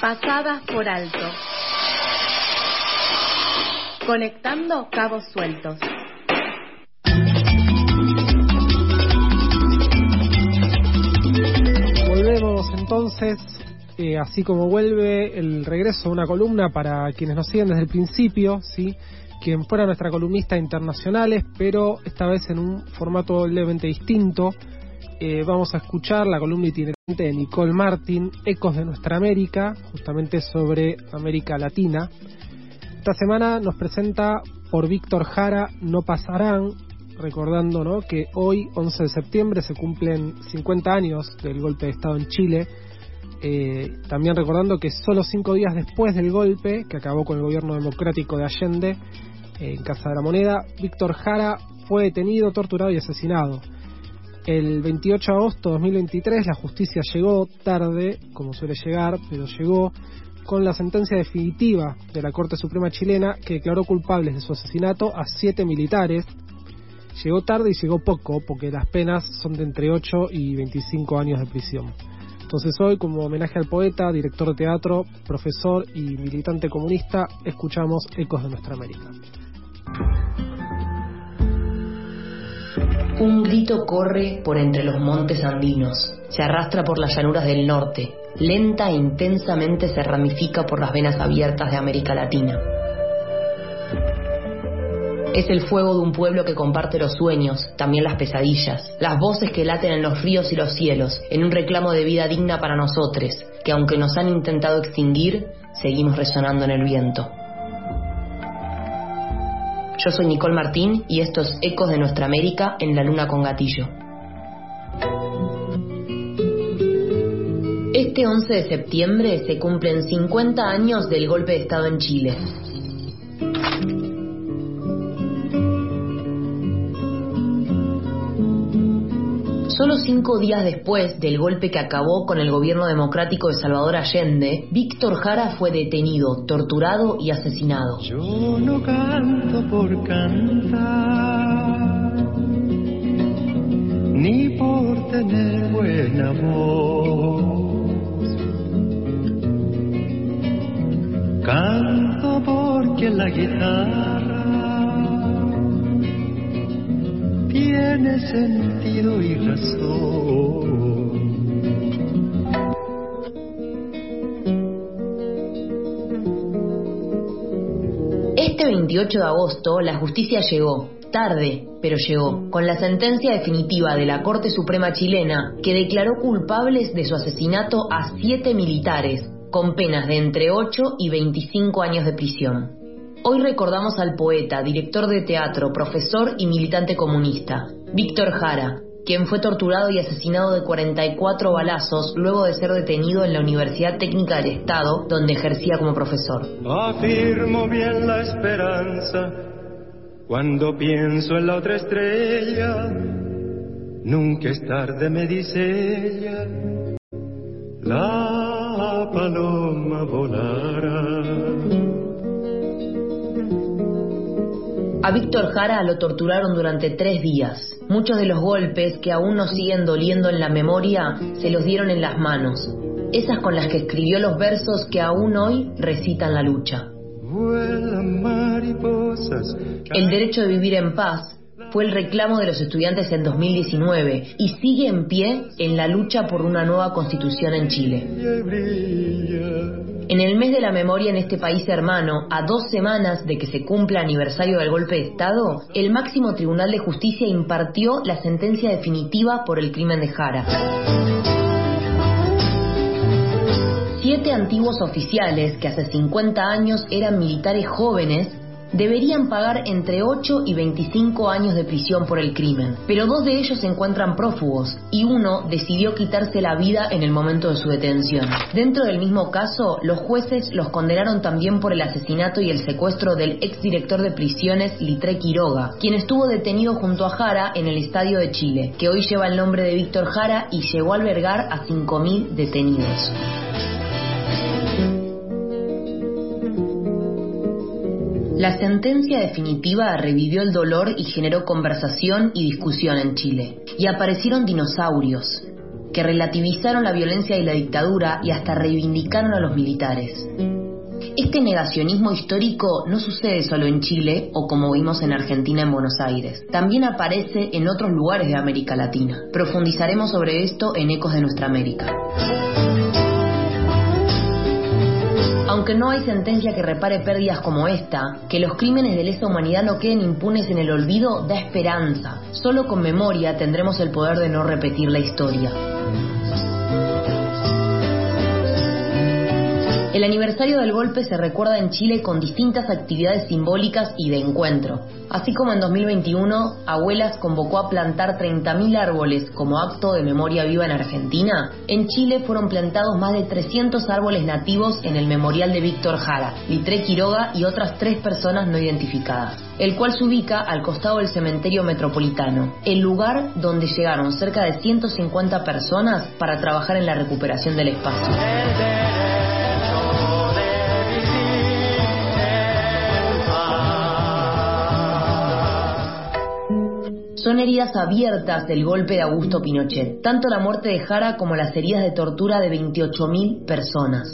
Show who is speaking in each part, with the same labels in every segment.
Speaker 1: Pasadas por alto. Conectando cabos sueltos.
Speaker 2: Volvemos entonces, eh, así como vuelve el regreso de una columna para quienes nos siguen desde el principio, ¿sí? quien fuera nuestra columnista internacionales, pero esta vez en un formato levemente distinto. Eh, vamos a escuchar la columna itinerante de Nicole Martin, Ecos de Nuestra América, justamente sobre América Latina. Esta semana nos presenta por Víctor Jara No Pasarán, recordando ¿no? que hoy, 11 de septiembre, se cumplen 50 años del golpe de Estado en Chile. Eh, también recordando que solo cinco días después del golpe, que acabó con el gobierno democrático de Allende, eh, en Casa de la Moneda, Víctor Jara fue detenido, torturado y asesinado. El 28 de agosto de 2023 la justicia llegó tarde, como suele llegar, pero llegó con la sentencia definitiva de la Corte Suprema chilena que declaró culpables de su asesinato a siete militares. Llegó tarde y llegó poco porque las penas son de entre 8 y 25 años de prisión. Entonces hoy, como homenaje al poeta, director de teatro, profesor y militante comunista, escuchamos Ecos de Nuestra América.
Speaker 3: Un grito corre por entre los montes andinos, se arrastra por las llanuras del norte, lenta e intensamente se ramifica por las venas abiertas de América Latina. Es el fuego de un pueblo que comparte los sueños, también las pesadillas, las voces que laten en los ríos y los cielos, en un reclamo de vida digna para nosotros, que aunque nos han intentado extinguir, seguimos resonando en el viento. Yo soy Nicole Martín y estos Ecos de Nuestra América en la Luna con Gatillo. Este 11 de septiembre se cumplen 50 años del golpe de Estado en Chile. Solo cinco días después del golpe que acabó con el gobierno democrático de Salvador Allende, Víctor Jara fue detenido, torturado y asesinado.
Speaker 4: Yo no canto por cantar, ni por tener buena voz. Canto porque la guitarra tiene sentido y razón.
Speaker 3: Este 28 de agosto la justicia llegó, tarde, pero llegó, con la sentencia definitiva de la Corte Suprema chilena que declaró culpables de su asesinato a siete militares, con penas de entre 8 y 25 años de prisión. Hoy recordamos al poeta, director de teatro, profesor y militante comunista, Víctor Jara, quien fue torturado y asesinado de 44 balazos luego de ser detenido en la Universidad Técnica del Estado, donde ejercía como profesor.
Speaker 4: Afirmo bien la esperanza cuando pienso en la otra estrella. Nunca es tarde, me dice ella. La paloma volará.
Speaker 3: A Víctor Jara lo torturaron durante tres días. Muchos de los golpes que aún nos siguen doliendo en la memoria se los dieron en las manos, esas con las que escribió los versos que aún hoy recitan la lucha. El derecho de vivir en paz fue el reclamo de los estudiantes en 2019 y sigue en pie en la lucha por una nueva constitución en Chile. En el mes de la memoria en este país hermano, a dos semanas de que se cumpla aniversario del golpe de Estado, el máximo tribunal de justicia impartió la sentencia definitiva por el crimen de Jara. Siete antiguos oficiales, que hace 50 años eran militares jóvenes, deberían pagar entre 8 y 25 años de prisión por el crimen, pero dos de ellos se encuentran prófugos y uno decidió quitarse la vida en el momento de su detención. Dentro del mismo caso, los jueces los condenaron también por el asesinato y el secuestro del exdirector de prisiones Litre Quiroga, quien estuvo detenido junto a Jara en el Estadio de Chile, que hoy lleva el nombre de Víctor Jara y llegó a albergar a 5.000 detenidos. La sentencia definitiva revivió el dolor y generó conversación y discusión en Chile. Y aparecieron dinosaurios. que relativizaron la violencia y la dictadura y hasta reivindicaron a los militares. Este negacionismo histórico no sucede solo en Chile o como vimos en Argentina en Buenos Aires. También aparece en otros lugares de América Latina. Profundizaremos sobre esto en Ecos de Nuestra América. Aunque no hay sentencia que repare pérdidas como esta, que los crímenes de lesa humanidad no queden impunes en el olvido da esperanza. Solo con memoria tendremos el poder de no repetir la historia. El aniversario del golpe se recuerda en Chile con distintas actividades simbólicas y de encuentro. Así como en 2021, Abuelas convocó a plantar 30.000 árboles como acto de memoria viva en Argentina, en Chile fueron plantados más de 300 árboles nativos en el memorial de Víctor Jara, Litre Quiroga y otras tres personas no identificadas, el cual se ubica al costado del cementerio metropolitano, el lugar donde llegaron cerca de 150 personas para trabajar en la recuperación del espacio. Son heridas abiertas del golpe de Augusto Pinochet, tanto la muerte de Jara como las heridas de tortura de 28.000 personas.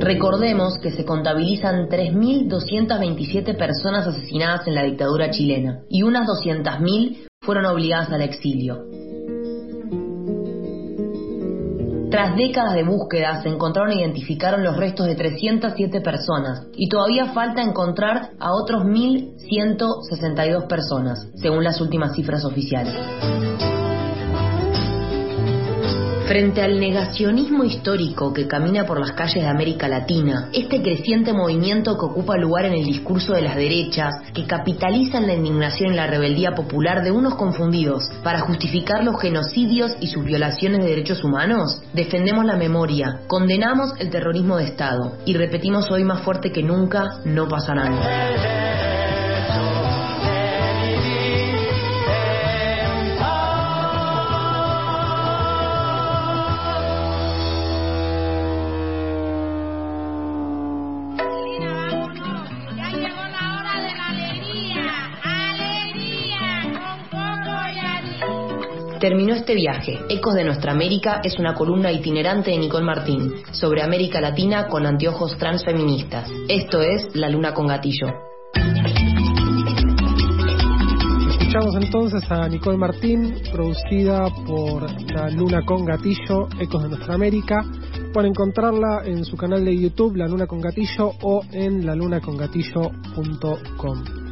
Speaker 3: Recordemos que se contabilizan 3.227 personas asesinadas en la dictadura chilena y unas 200.000 fueron obligadas al exilio. Tras décadas de búsqueda se encontraron e identificaron los restos de 307 personas y todavía falta encontrar a otros 1.162 personas, según las últimas cifras oficiales. Frente al negacionismo histórico que camina por las calles de América Latina, este creciente movimiento que ocupa lugar en el discurso de las derechas, que capitalizan la indignación y la rebeldía popular de unos confundidos para justificar los genocidios y sus violaciones de derechos humanos, defendemos la memoria, condenamos el terrorismo de Estado y repetimos hoy más fuerte que nunca, no pasarán. Terminó este viaje. Ecos de Nuestra América es una columna itinerante de Nicole Martín sobre América Latina con anteojos transfeministas. Esto es La Luna con Gatillo.
Speaker 2: Escuchamos entonces a Nicole Martín, producida por La Luna con Gatillo, Ecos de Nuestra América. Pueden encontrarla en su canal de YouTube, La Luna con Gatillo, o en lalunacongatillo.com.